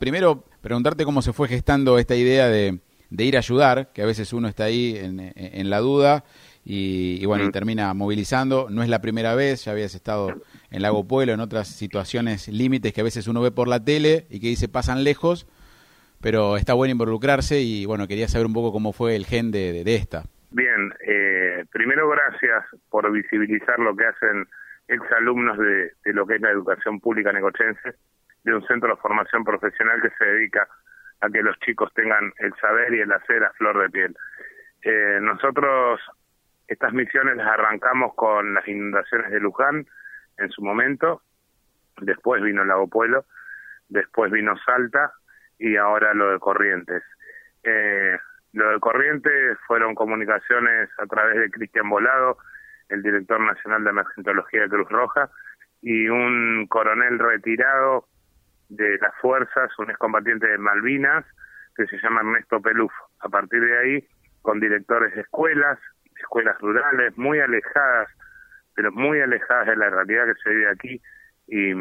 primero preguntarte cómo se fue gestando esta idea de, ir a ayudar, que a veces uno está ahí en, la duda y, bueno, y mm. termina movilizando. No es la primera vez, ya habías estado en Lago Pueblo, en otras situaciones límites que a veces uno ve por la tele y que dice pasan lejos, pero está bueno involucrarse y bueno, quería saber un poco cómo fue el gen de, de esta. Bien, eh, primero gracias por visibilizar lo que hacen exalumnos de, de lo que es la educación pública negochense, de un centro de formación profesional que se dedica a que los chicos tengan el saber y el hacer a flor de piel. Eh, nosotros estas misiones las arrancamos con las inundaciones de Luján en su momento, después vino Lago Pueblo, después vino Salta y ahora lo de Corrientes. Eh, lo de Corrientes fueron comunicaciones a través de Cristian Volado, el director nacional de emergentología de Cruz Roja, y un coronel retirado de las fuerzas, un excombatiente de Malvinas, que se llama Ernesto Peluf. A partir de ahí, con directores de escuelas, escuelas rurales, muy alejadas, pero muy alejadas de la realidad que se vive aquí, y,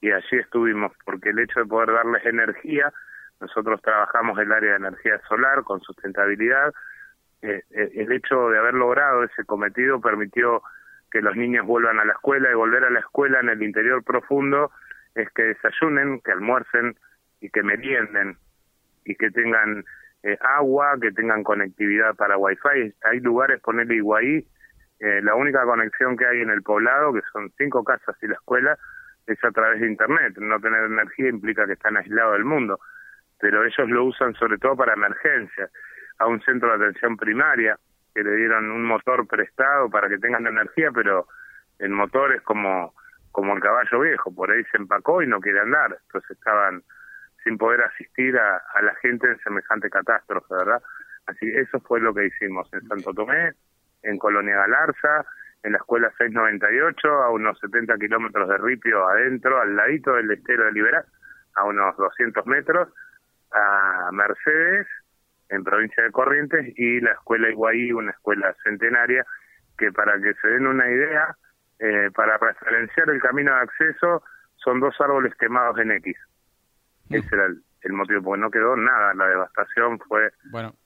y allí estuvimos, porque el hecho de poder darles energía, nosotros trabajamos el área de energía solar con sustentabilidad. Eh, eh, el hecho de haber logrado ese cometido permitió que los niños vuelvan a la escuela y volver a la escuela en el interior profundo es que desayunen, que almuercen y que merienden y que tengan eh, agua, que tengan conectividad para wifi. Hay lugares, ponerle Iguaí, eh, la única conexión que hay en el poblado, que son cinco casas y la escuela, es a través de internet. No tener energía implica que están aislados del mundo pero ellos lo usan sobre todo para emergencias, a un centro de atención primaria que le dieron un motor prestado para que tengan energía, pero el motor es como como el caballo viejo, por ahí se empacó y no quiere andar, entonces estaban sin poder asistir a, la gente en semejante catástrofe, ¿verdad? Así eso fue lo que hicimos en Santo Tomé, en Colonia Galarza, en la escuela 698, a unos 70 kilómetros de Ripio adentro, al ladito del estero de Liberá, a unos 200 metros, a Mercedes, en provincia de Corrientes, y la escuela Iguaí, una escuela centenaria, que para que se den una idea, eh, para referenciar el camino de acceso, son dos árboles quemados en X. Mm. Ese era el, motivo, porque no quedó nada, la devastación fue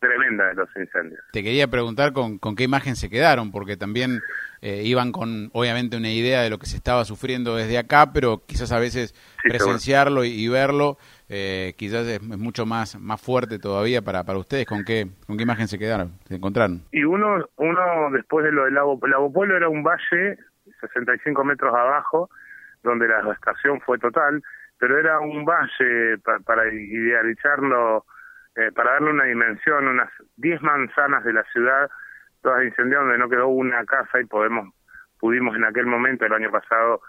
tremenda de los incendios. Te quería preguntar con, con qué imagen se quedaron, porque también eh, iban con obviamente una idea de lo que se estaba sufriendo desde acá, pero quizás a veces presenciarlo y verlo eh, quizás es, mucho más más fuerte todavía para para ustedes. ¿Con qué con qué imagen se quedaron, se encontraron? Y uno uno después de lo del lago, lago Pueblo era un valle 65 metros abajo donde la devastación fue total, pero era un valle para idealizarlo, eh, para darle una dimensión, unas 10 manzanas de la ciudad, todas incendiadas donde no quedó una casa y podemos pudimos en aquel momento el año pasado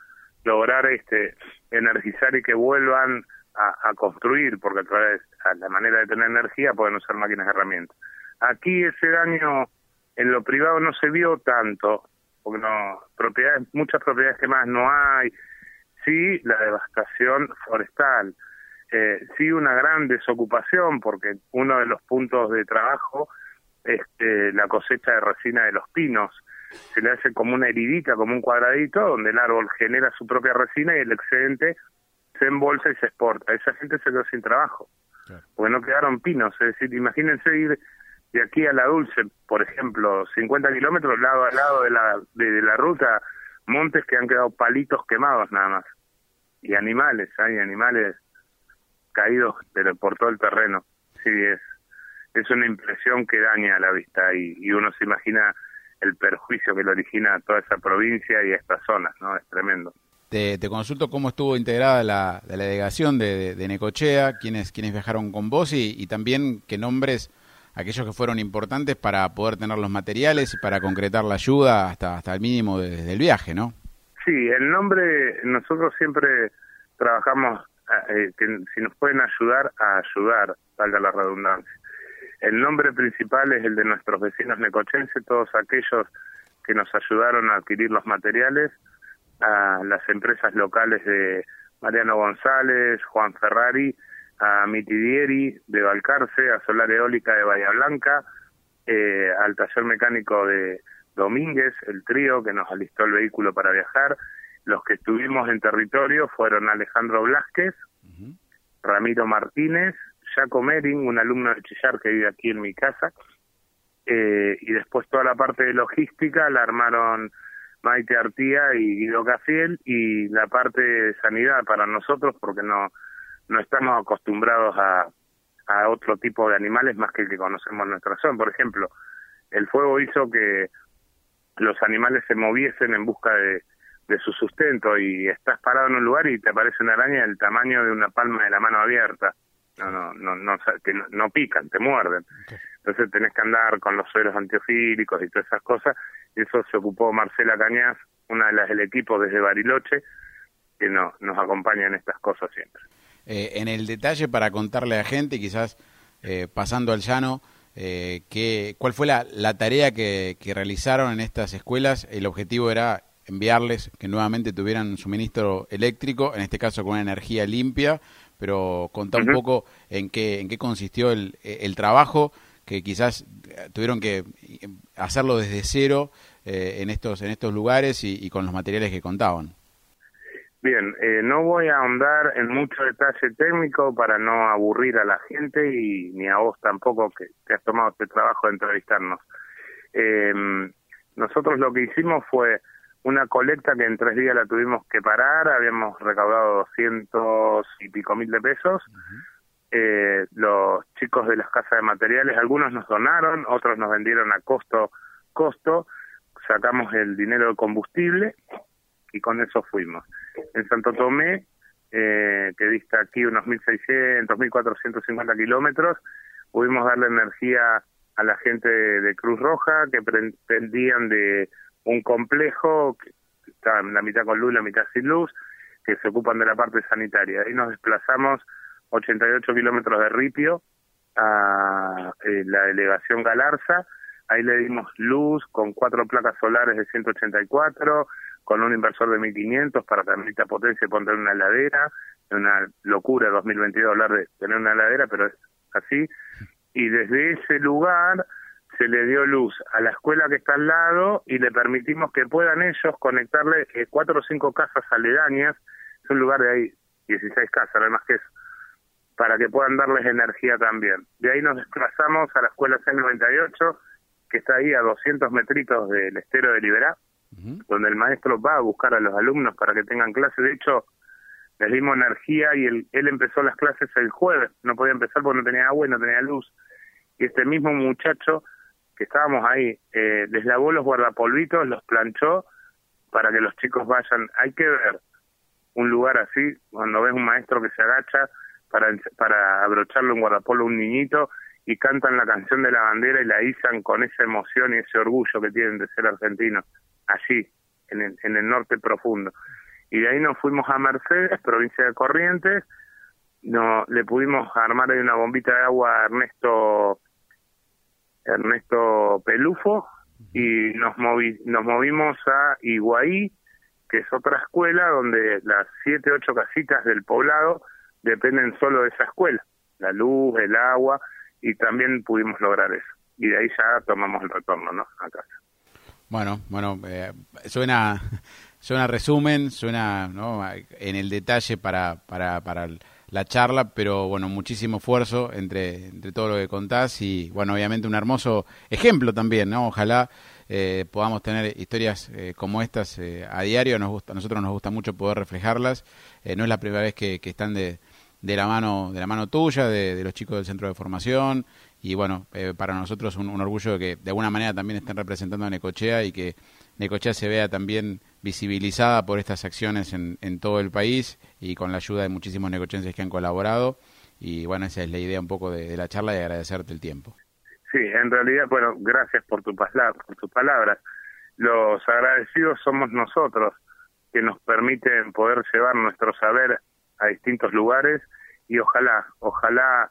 lograr este energizar y que vuelvan a, construir, porque a través de la manera de tener energía pueden usar máquinas y herramientas. Aquí ese daño en lo privado no se vio tanto, porque no propiedades, muchas propiedades que más no hay, sí la devastación forestal, eh, sí una gran desocupación, porque uno de los puntos de trabajo es eh, la cosecha de resina de los pinos. Se le hace como una heridita, como un cuadradito, donde el árbol genera su propia resina y el excedente se embolsa y se exporta. Esa gente se quedó sin trabajo, porque no quedaron pinos. Es decir, imagínense ir de aquí a la Dulce, por ejemplo, 50 kilómetros lado a lado de la, de, la ruta, montes que han quedado palitos quemados nada más. Y animales, hay animales caídos pero por todo el terreno. Sí, es, es una impresión que daña la vista y, y uno se imagina el perjuicio que le origina a toda esa provincia y a estas zonas, ¿no? Es tremendo. Te, consulto cómo estuvo integrada la, delegación de, de, Necochea, quiénes, quiénes viajaron con vos y, también qué nombres aquellos que fueron importantes para poder tener los materiales y para concretar la ayuda hasta, hasta el mínimo desde el viaje, ¿no? Sí, el nombre, nosotros siempre trabajamos, eh, eh, que si nos pueden ayudar, a ayudar, salga la redundancia. El nombre principal es el de nuestros vecinos necochenses, todos aquellos que nos ayudaron a adquirir los materiales, a las empresas locales de Mariano González, Juan Ferrari, a Mitidieri de Valcarce, a Solar Eólica de Bahía Blanca, eh, al taller mecánico de Domínguez, el trío que nos alistó el vehículo para viajar. Los que estuvimos en territorio fueron Alejandro Blasquez, Ramiro Martínez, Jaco Mering, un alumno de Chillar que vive aquí en mi casa, eh, y después toda la parte de logística la armaron Maite Artía y Guido Cafiel, y la parte de sanidad para nosotros, porque no, no estamos acostumbrados a, a otro tipo de animales más que el que conocemos en nuestra zona. Por ejemplo, el fuego hizo que los animales se moviesen en busca de, de su sustento y estás parado en un lugar y te aparece una araña del tamaño de una palma de la mano abierta. No, no, no, no, no, pican, te muerden. Entonces tenés que andar con los suelos antiofílicos y todas esas cosas. Y eso se ocupó Marcela Cañas, una de las del equipo desde Bariloche, que no, nos acompaña en estas cosas siempre. Eh, en el detalle, para contarle a gente, quizás eh, pasando al llano, eh, que, ¿cuál fue la, la tarea que, que realizaron en estas escuelas? El objetivo era enviarles que nuevamente tuvieran suministro eléctrico, en este caso con energía limpia, pero contá un poco en qué, en qué consistió el, el trabajo, que quizás tuvieron que hacerlo desde cero eh, en, estos, en estos lugares y, con los materiales que contaban. Bien, eh, no voy a ahondar en mucho detalle técnico para no aburrir a la gente y ni a vos tampoco que, que has tomado este trabajo de entrevistarnos. Eh, nosotros lo que hicimos fue una colecta que en tres días la tuvimos que parar, habíamos recaudado doscientos y pico mil de pesos. eh, los chicos de las casas de materiales, algunos nos donaron, otros nos vendieron a costo, costo, sacamos el dinero de combustible y con eso fuimos. En Santo Tomé, eh, que dista aquí unos 1.600, 1.450 kilómetros, pudimos darle energía a la gente de Cruz Roja que prendían de un complejo que está en la mitad con luz, la mitad sin luz, que se ocupan de la parte sanitaria. Ahí nos desplazamos 88 kilómetros de Ripio a eh, la delegación Galarza. Ahí le dimos luz con cuatro placas solares de 184, con un inversor de 1500 para permitir potencia y poner una heladera. Una locura 2022 hablar de tener una heladera, pero es así. Y desde ese lugar se le dio luz a la escuela que está al lado y le permitimos que puedan ellos conectarle eh, cuatro o cinco casas aledañas, es un lugar de ahí 16 casas, nada más que eso, para que puedan darles energía también. De ahí nos desplazamos a la escuela C98, que está ahí a 200 metritos del estero de Liberá, donde el maestro va a buscar a los alumnos para que tengan clases. De hecho, les dimos energía y él, él empezó las clases el jueves, no podía empezar porque no tenía agua y no tenía luz. Y este mismo muchacho que estábamos ahí, eh, les lavó los guardapolvitos, los planchó para que los chicos vayan. Hay que ver un lugar así, cuando ves un maestro que se agacha para, para abrocharle un guardapolvo a un niñito y cantan la canción de la bandera y la izan con esa emoción y ese orgullo que tienen de ser argentinos, allí, en el, en el norte profundo. Y de ahí nos fuimos a Mercedes, provincia de Corrientes, no, le pudimos armar ahí una bombita de agua a Ernesto Ernesto Pelufo y nos, movi nos movimos a Iguaí, que es otra escuela donde las siete, ocho casitas del poblado dependen solo de esa escuela, la luz, el agua, y también pudimos lograr eso. Y de ahí ya tomamos el retorno, ¿no? A casa. Bueno, bueno, eh, suena, suena resumen, suena ¿no? en el detalle para, para, para la charla, pero bueno, muchísimo esfuerzo entre, entre todo lo que contás y bueno, obviamente un hermoso ejemplo también, ¿no? Ojalá eh, podamos tener historias eh, como estas eh, a diario, nos gusta, a nosotros nos gusta mucho poder reflejarlas, no es la primera vez que, están de, de, la mano de la mano tuya, de, los chicos del centro de formación y bueno, para nosotros un, un orgullo que de alguna manera también estén representando a Necochea y que Necochea se vea también visibilizada por estas acciones en, en todo el país y con la ayuda de muchísimos negochenses que han colaborado. Y bueno, esa es la idea un poco de, la charla y agradecerte el tiempo. Sí, en realidad, bueno, gracias por, tu por tus palabras. Los agradecidos somos nosotros, que nos permiten poder llevar nuestro saber a distintos lugares y ojalá, ojalá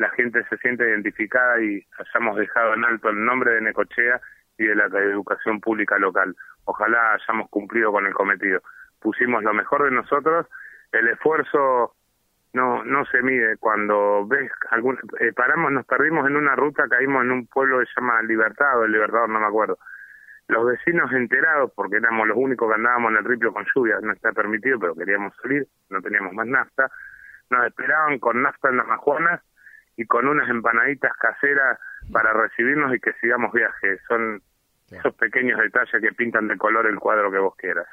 la gente se sienta identificada y hayamos dejado en alto el nombre de Necochea y de la educación pública local. Ojalá hayamos cumplido con el cometido. Pusimos lo mejor de nosotros, el esfuerzo no no se mide cuando ves algún eh, paramos nos perdimos en una ruta caímos en un pueblo que se llama Libertad el Libertador no me acuerdo los vecinos enterados porque éramos los únicos que andábamos en el ripio con lluvia no está permitido pero queríamos salir no teníamos más nafta nos esperaban con nafta en las majuanas y con unas empanaditas caseras para recibirnos y que sigamos viaje. Son esos pequeños detalles que pintan de color el cuadro que vos quieras.